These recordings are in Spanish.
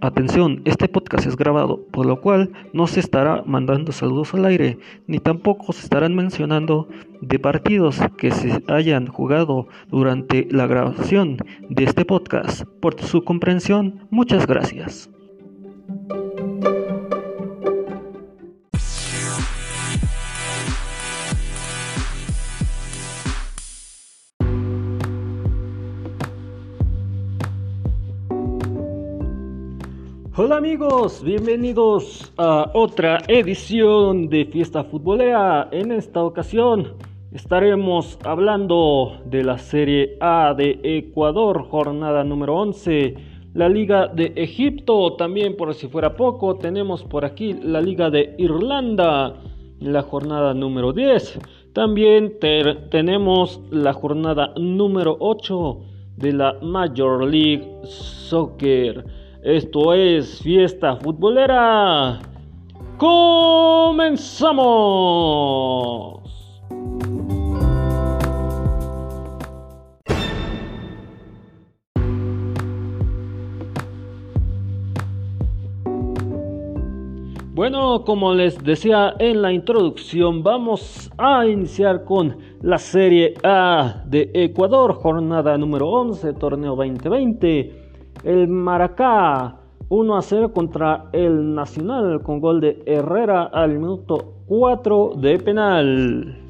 Atención, este podcast es grabado, por lo cual no se estará mandando saludos al aire, ni tampoco se estarán mencionando de partidos que se hayan jugado durante la grabación de este podcast. Por su comprensión, muchas gracias. Hola amigos, bienvenidos a otra edición de Fiesta Futbolera. En esta ocasión estaremos hablando de la Serie A de Ecuador, jornada número 11. La Liga de Egipto, también por si fuera poco, tenemos por aquí la Liga de Irlanda, la jornada número 10. También tenemos la jornada número 8 de la Major League Soccer. Esto es Fiesta Futbolera. ¡Comenzamos! Bueno, como les decía en la introducción, vamos a iniciar con la Serie A de Ecuador, jornada número 11, torneo 2020. El Maracá 1 a 0 contra el Nacional con gol de Herrera al minuto 4 de penal.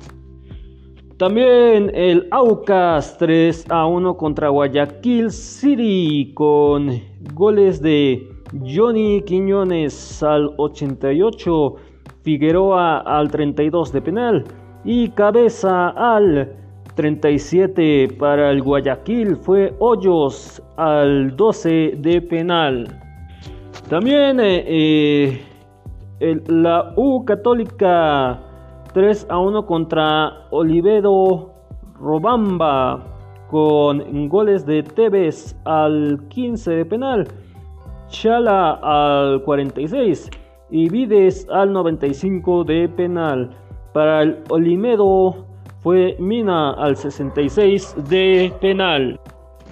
También el Aucas 3 a 1 contra Guayaquil City con goles de Johnny Quiñones al 88, Figueroa al 32 de penal y Cabeza al 37 para el Guayaquil fue Hoyos al 12 de penal. También eh, eh, la U Católica 3 a 1 contra Olivedo Robamba con goles de Tevez al 15 de penal, Chala al 46 y Vides al 95 de penal. Para el Olimedo fue Mina al 66 de penal.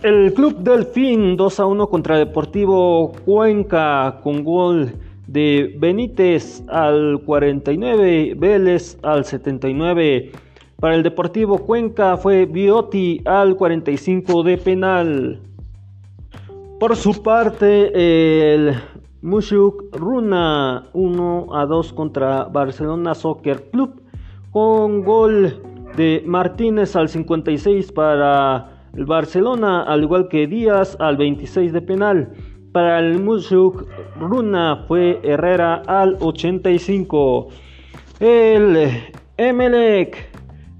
El Club Delfín 2 a 1 contra Deportivo Cuenca con gol de Benítez al 49, Vélez al 79. Para el Deportivo Cuenca fue Biotti al 45 de penal. Por su parte, el Mushuk Runa 1 a 2 contra Barcelona Soccer Club con gol de Martínez al 56 para el Barcelona, al igual que Díaz al 26 de penal. Para el Mushuk Runa fue Herrera al 85. El Emelec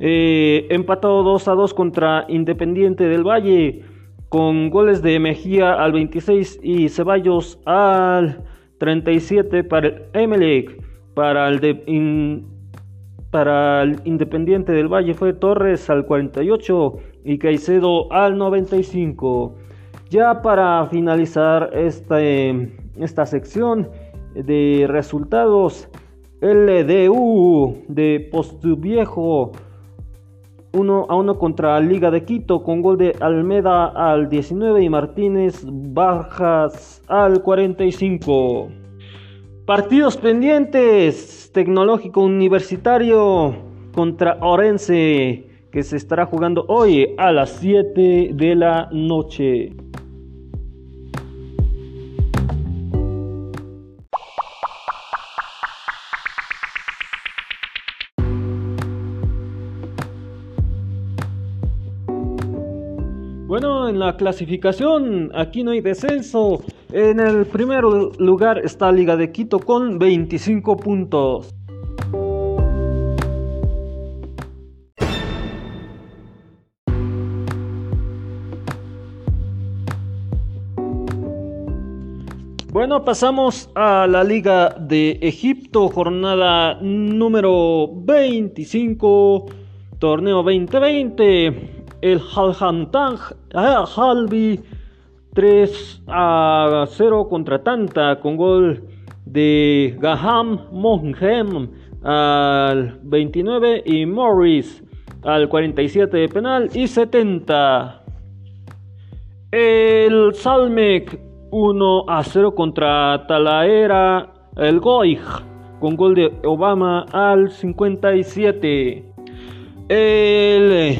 eh, empató 2 a 2 contra Independiente del Valle con goles de Mejía al 26 y Ceballos al 37 para el Emelec. Para el de, para el Independiente del Valle fue Torres al 48 y Caicedo al 95. Ya para finalizar este, esta sección de resultados, LDU de Postuviejo 1 a 1 contra Liga de Quito con gol de Almeda al 19 y Martínez Bajas al 45. Partidos pendientes. Tecnológico Universitario contra Orense que se estará jugando hoy a las 7 de la noche. Bueno, en la clasificación aquí no hay descenso. En el primer lugar está Liga de Quito con 25 puntos. Bueno, pasamos a la Liga de Egipto, jornada número 25, torneo 2020 el Halhantang Halbi 3 a 0 contra Tanta con gol de Gaham Monhem al 29 y Morris al 47 de penal y 70. El Salmek 1 a 0 contra Talaera el Goig con gol de Obama al 57. El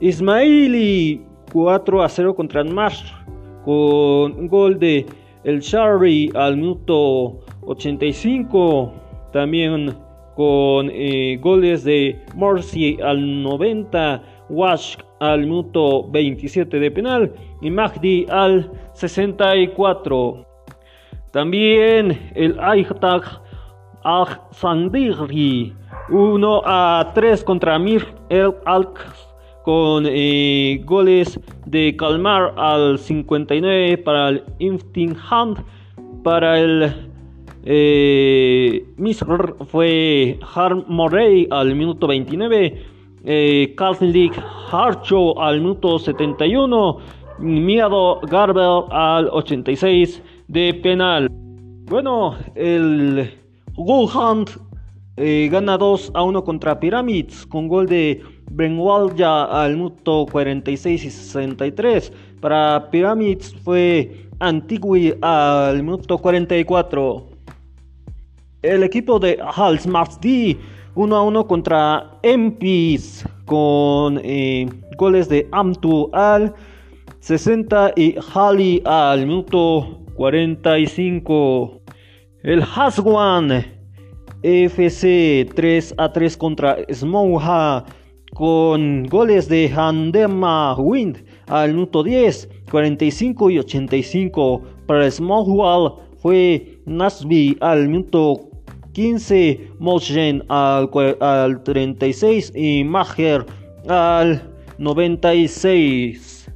Ismaili 4 a 0 contra Marsh con gol de El Shari al minuto 85. También con eh, goles de Morsi al 90, Wash al minuto 27 de penal y Mahdi al 64. También el Aihtag Sandiri 1 a 3 contra Mir El Alk con eh, goles de Calmar al 59 para el Hand. Para el eh, fue Harm Morey al minuto 29 eh, Harcho al minuto 71 Miado Garbel al 86 de penal. Bueno el Hunt eh, gana 2 a 1 contra Pyramids con gol de ya al minuto 46 y 63. Para Pyramids fue Antigui al minuto 44. El equipo de Hals D 1 a 1 contra Empis con eh, goles de Amtu al 60 y Hali al minuto 45. El Haswan FC 3 a 3 contra Smoha con goles de Handema Wind al minuto 10, 45 y 85. Para Smallwall fue Nasby al minuto 15, Moschen al, al 36 y Maher al 96.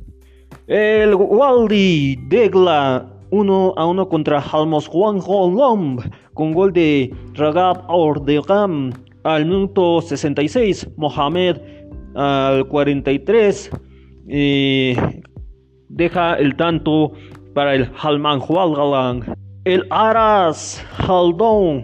El Waldi Degla 1 a 1 contra Halmos Juan Lomb con gol de Ragab Ordegam al minuto 66, Mohamed al 43 deja el tanto para el Halman Hualgalang. El Aras Haldon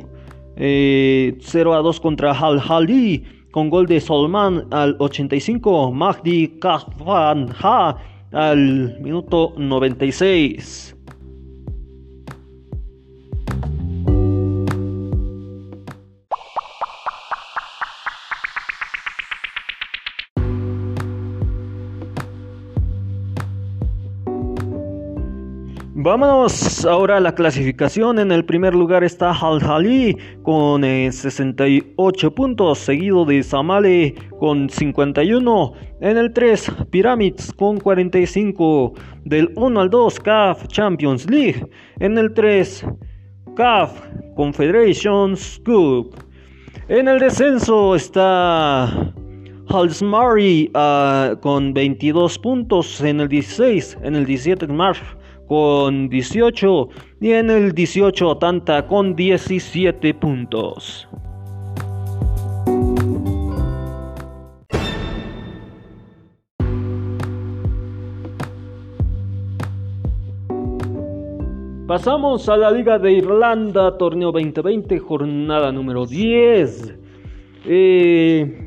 0 eh, a 2 contra Hal Hali con gol de Solman al 85, Mahdi Kafan Ha al minuto 96. Vámonos ahora a la clasificación. En el primer lugar está Al Hali con 68 eh, puntos, seguido de Samale con 51. En el 3, Pyramids con 45. Del 1 al 2, CAF Champions League. En el 3, CAF Confederations Cup. En el descenso está Halsmari uh, con 22 puntos en el 16. En el 17, Marsh con 18 y en el 18 Tanta con 17 puntos. Pasamos a la Liga de Irlanda, torneo 2020, jornada número 10. Eh,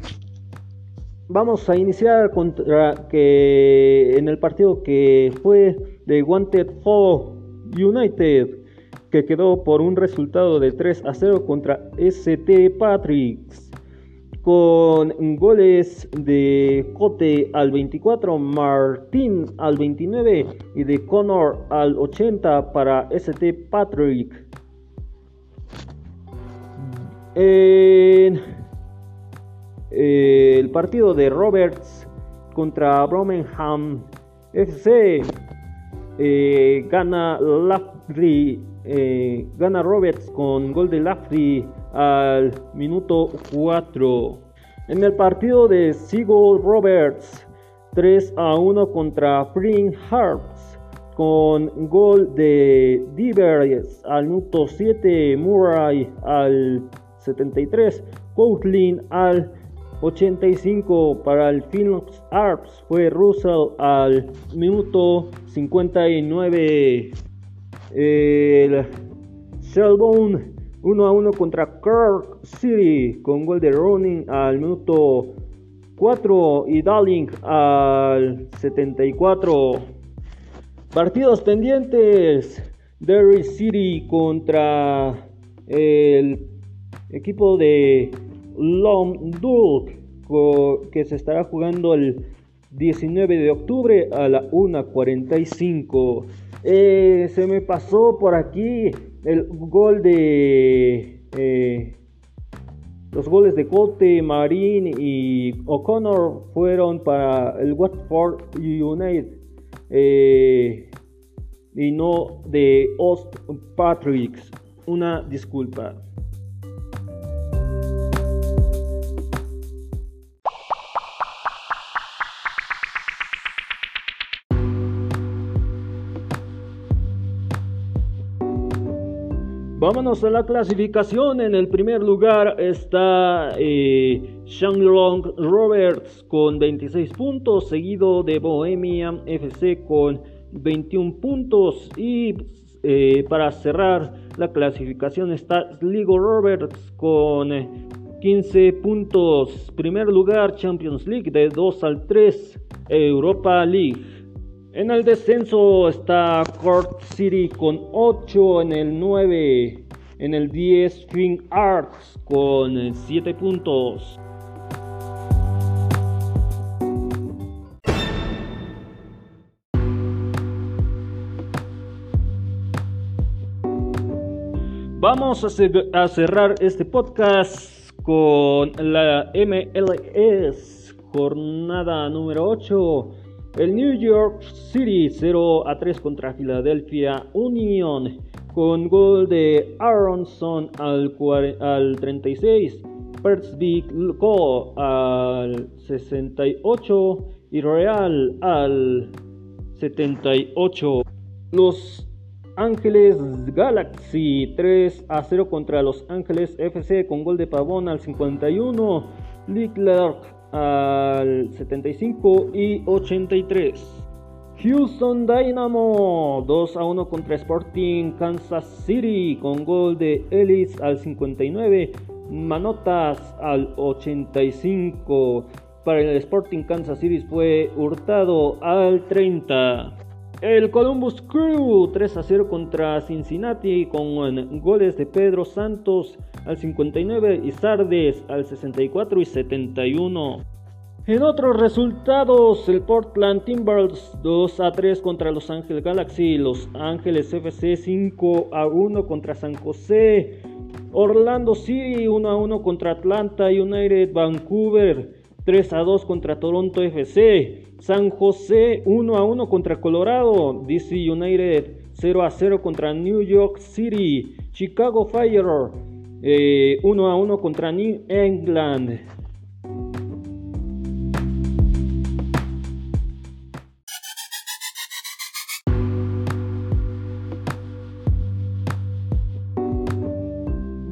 vamos a iniciar contra que en el partido que fue de Wanted for United, que quedó por un resultado de 3 a 0 contra ST Patricks, con goles de Cote al 24, Martín al 29 y de Connor al 80 para ST Patrick. En el partido de Roberts contra Birmingham FC eh, gana Lafri, eh, gana Roberts con gol de Lafri al minuto 4. En el partido de Seagull Roberts 3 a 1 contra Spring Hearts con gol de Divers al minuto 7, Murray al 73, Coughlin al 85 para el Philips Arps fue Russell al minuto 59. El Shelbourne 1 a 1 contra Kirk City con gol de Ronin al minuto 4 y Darling al 74. Partidos pendientes. Derry City contra el equipo de London que se estará jugando el 19 de octubre a la 1.45. Eh, se me pasó por aquí el gol de eh, los goles de Cote, Marín y O'Connor fueron para el Watford United eh, y no de Ost Patricks. Una disculpa. Vámonos a la clasificación. En el primer lugar está eh, Shanglong Roberts con 26 puntos, seguido de Bohemia FC con 21 puntos. Y eh, para cerrar la clasificación está Sligo Roberts con 15 puntos. Primer lugar Champions League de 2 al 3 Europa League. En el descenso está Court City con 8, en el 9, en el 10 Swing Arts con 7 puntos. Vamos a, cerrar este podcast con la MLS jornada número 8. El New York City 0 a 3 contra Philadelphia Union con gol de Aronson al, al 36, Pertsvik Co al 68 y Real al 78. Los Ángeles Galaxy 3 a 0 contra Los Ángeles FC con gol de Pavón al 51, Leclerc al 75 y 83. Houston Dynamo 2 a 1 contra Sporting Kansas City con gol de Ellis al 59, Manotas al 85. Para el Sporting Kansas City fue hurtado al 30. El Columbus Crew 3 a 0 contra Cincinnati con goles de Pedro Santos al 59 y Sardes al 64 y 71. En otros resultados, el Portland Timbers 2 a 3 contra Los Ángeles Galaxy, Los Ángeles FC 5 a 1 contra San José, Orlando City 1 a 1 contra Atlanta United, Vancouver 3 a 2 contra Toronto FC, San José 1 a 1 contra Colorado, DC United 0 a 0 contra New York City, Chicago Fire 1 eh, a 1 contra New England.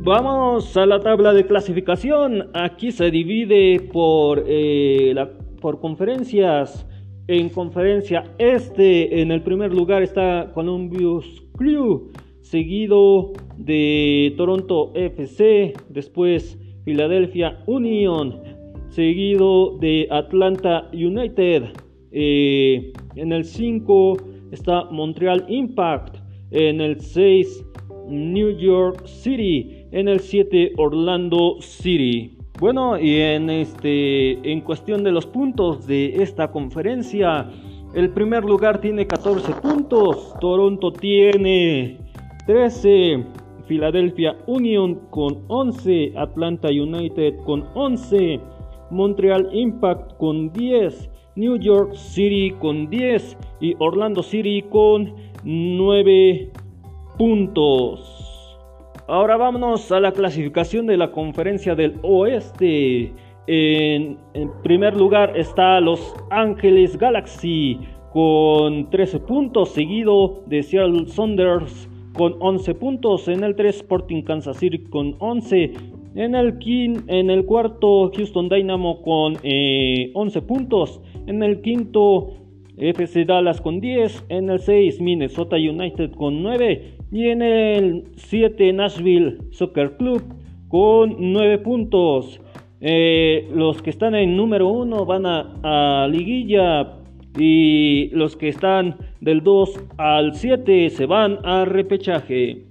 Vamos a la tabla de clasificación. Aquí se divide por, eh, por conferencias. En conferencia este, en el primer lugar está Columbus Crew, seguido de Toronto FC, después Philadelphia Union, seguido de Atlanta United. Eh, en el 5 está Montreal Impact, en el 6 New York City en el 7 Orlando City. Bueno, y en este en cuestión de los puntos de esta conferencia, el primer lugar tiene 14 puntos, Toronto tiene 13, Philadelphia Union con 11, Atlanta United con 11, Montreal Impact con 10, New York City con 10 y Orlando City con 9 puntos. Ahora vámonos a la clasificación de la conferencia del oeste. En, primer lugar está Los Ángeles Galaxy con 13 puntos, seguido de Seattle Saunders con 11 puntos. En el 3 Sporting Kansas City con 11. En el, en el cuarto Houston Dynamo con 11 eh, puntos. En el quinto FC Dallas con 10. En el 6 Minnesota United con 9. Y en el 7 Nashville Soccer Club con 9 puntos. Eh, los que están en número 1 van a, liguilla. Y los que están del 2 al 7 se van a repechaje.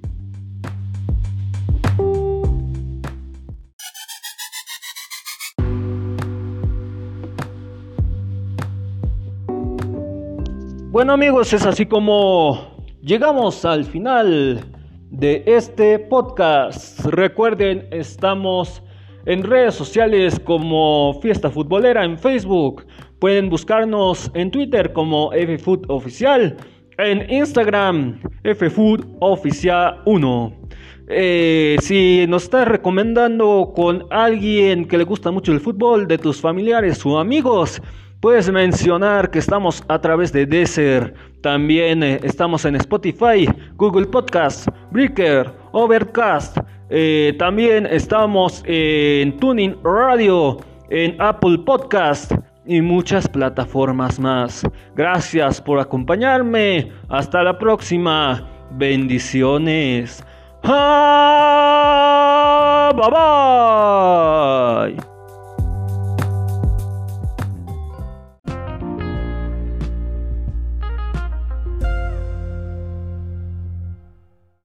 Bueno amigos, es así como llegamos al final de este podcast. Recuerden, estamos en redes sociales como Fiesta Futbolera en Facebook. Pueden buscarnos en Twitter como FFood Oficial. En Instagram, FFood Oficial 1. Eh, si nos estás recomendando con alguien que le gusta mucho el fútbol, de tus familiares o amigos, puedes mencionar que estamos a través de Deezer. También eh, estamos en Spotify, Google Podcast, Breaker, Overcast. Eh, también estamos en Tuning Radio, en Apple Podcast y muchas plataformas más. Gracias por acompañarme. Hasta la próxima. Bendiciones. Bye bye.